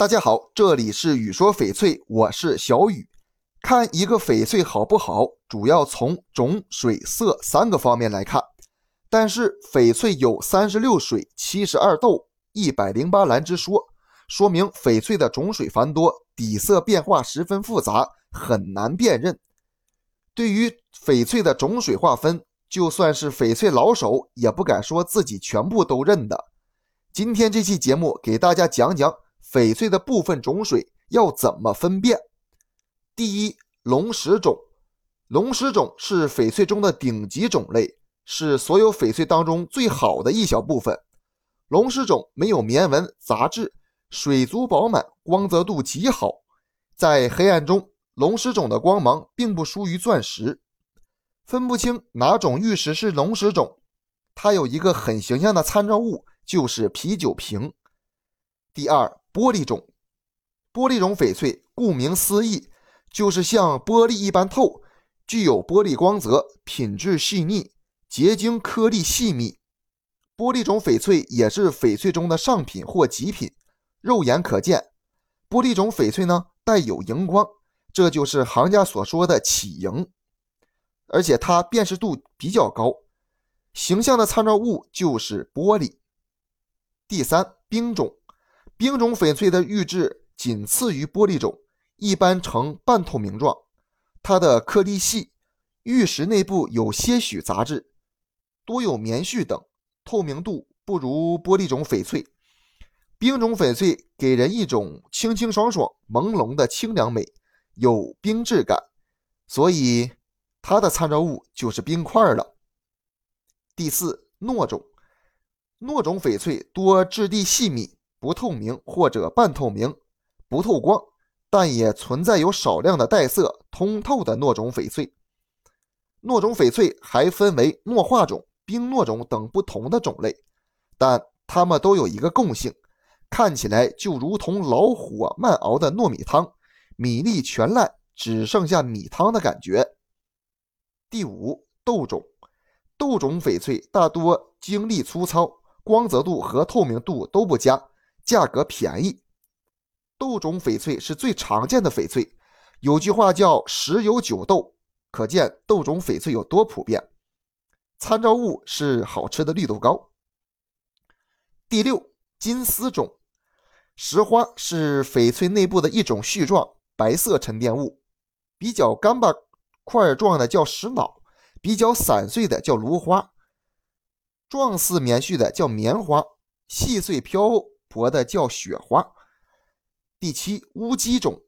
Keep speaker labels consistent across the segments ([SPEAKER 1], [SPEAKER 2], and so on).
[SPEAKER 1] 大家好，这里是雨说翡翠，我是小雨。看一个翡翠好不好，主要从种、水、色三个方面来看。但是翡翠有三十六水、七十二豆、一百零八蓝之说，说明翡翠的种水繁多，底色变化十分复杂，很难辨认。对于翡翠的种水划分，就算是翡翠老手也不敢说自己全部都认的。今天这期节目给大家讲讲翡翠的部分种水要怎么分辨。第一，龙石种，龙石种是翡翠中的顶级种类。是所有翡翠当中最好的一小部分。龙石种没有棉纹杂质，水足饱满，光泽度极好。在黑暗中，龙石种的光芒并不输于钻石。分不清哪种玉石是龙石种，它有一个很形象的参照物，就是啤酒瓶。第二，玻璃种，玻璃种翡翠顾名思义，就是像玻璃一般透，具有玻璃光泽，品质细腻。结晶颗粒细密，玻璃种翡翠也是翡翠中的上品或极品，肉眼可见。玻璃种翡翠呢带有荧光，这就是行家所说的起荧，而且它辨识度比较高，形象的参照物就是玻璃。第三，冰种，冰种翡翠的玉质仅次于玻璃种，一般呈半透明状，它的颗粒细，玉石内部有些许杂质。多有棉絮等，透明度不如玻璃种翡翠。冰种翡翠给人一种清清爽爽、朦胧的清凉美，有冰质感，所以它的参照物就是冰块了。第四，糯种，糯种翡翠多质地细密，不透明或者半透明，不透光，但也存在有少量的带色、通透的糯种翡翠。糯种翡翠还分为糯化种。冰糯种等不同的种类，但它们都有一个共性，看起来就如同老火慢熬的糯米汤，米粒全烂，只剩下米汤的感觉。第五，豆种，豆种翡翠大多晶粒粗糙，光泽度和透明度都不佳，价格便宜。豆种翡翠是最常见的翡翠，有句话叫“十有九豆”，可见豆种翡翠有多普遍。参照物是好吃的绿豆糕。第六，金丝种，石花是翡翠内部的一种絮状白色沉淀物，比较干巴块状的叫石脑，比较散碎的叫芦花，状似棉絮的叫棉花，细碎飘薄的叫雪花。第七，乌鸡种，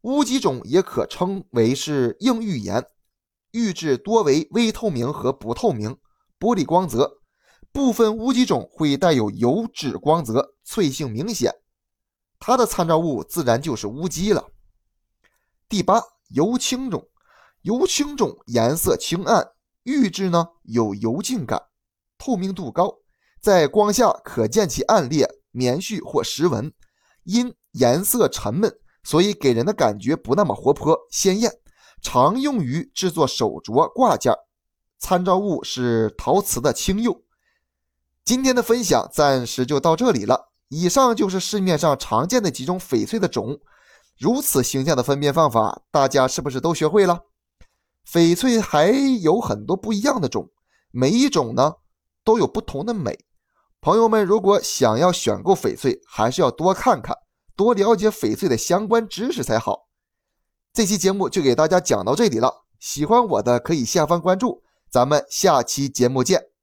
[SPEAKER 1] 乌鸡种也可称为是硬玉岩。玉质多为微透明和不透明，玻璃光泽，部分乌鸡种会带有油脂光泽，脆性明显。它的参照物自然就是乌鸡了。第八，油青种，油青种颜色青暗，玉质呢有油净感，透明度高，在光下可见其暗裂、棉絮或石纹。因颜色沉闷，所以给人的感觉不那么活泼鲜艳。常用于制作手镯挂件，参照物是陶瓷的青釉。今天的分享暂时就到这里了。以上就是市面上常见的几种翡翠的种，如此形象的分辨方法，大家是不是都学会了？翡翠还有很多不一样的种，每一种呢都有不同的美。朋友们如果想要选购翡翠，还是要多看看，多了解翡翠的相关知识才好。这期节目就给大家讲到这里了，喜欢我的可以下方关注，咱们下期节目见。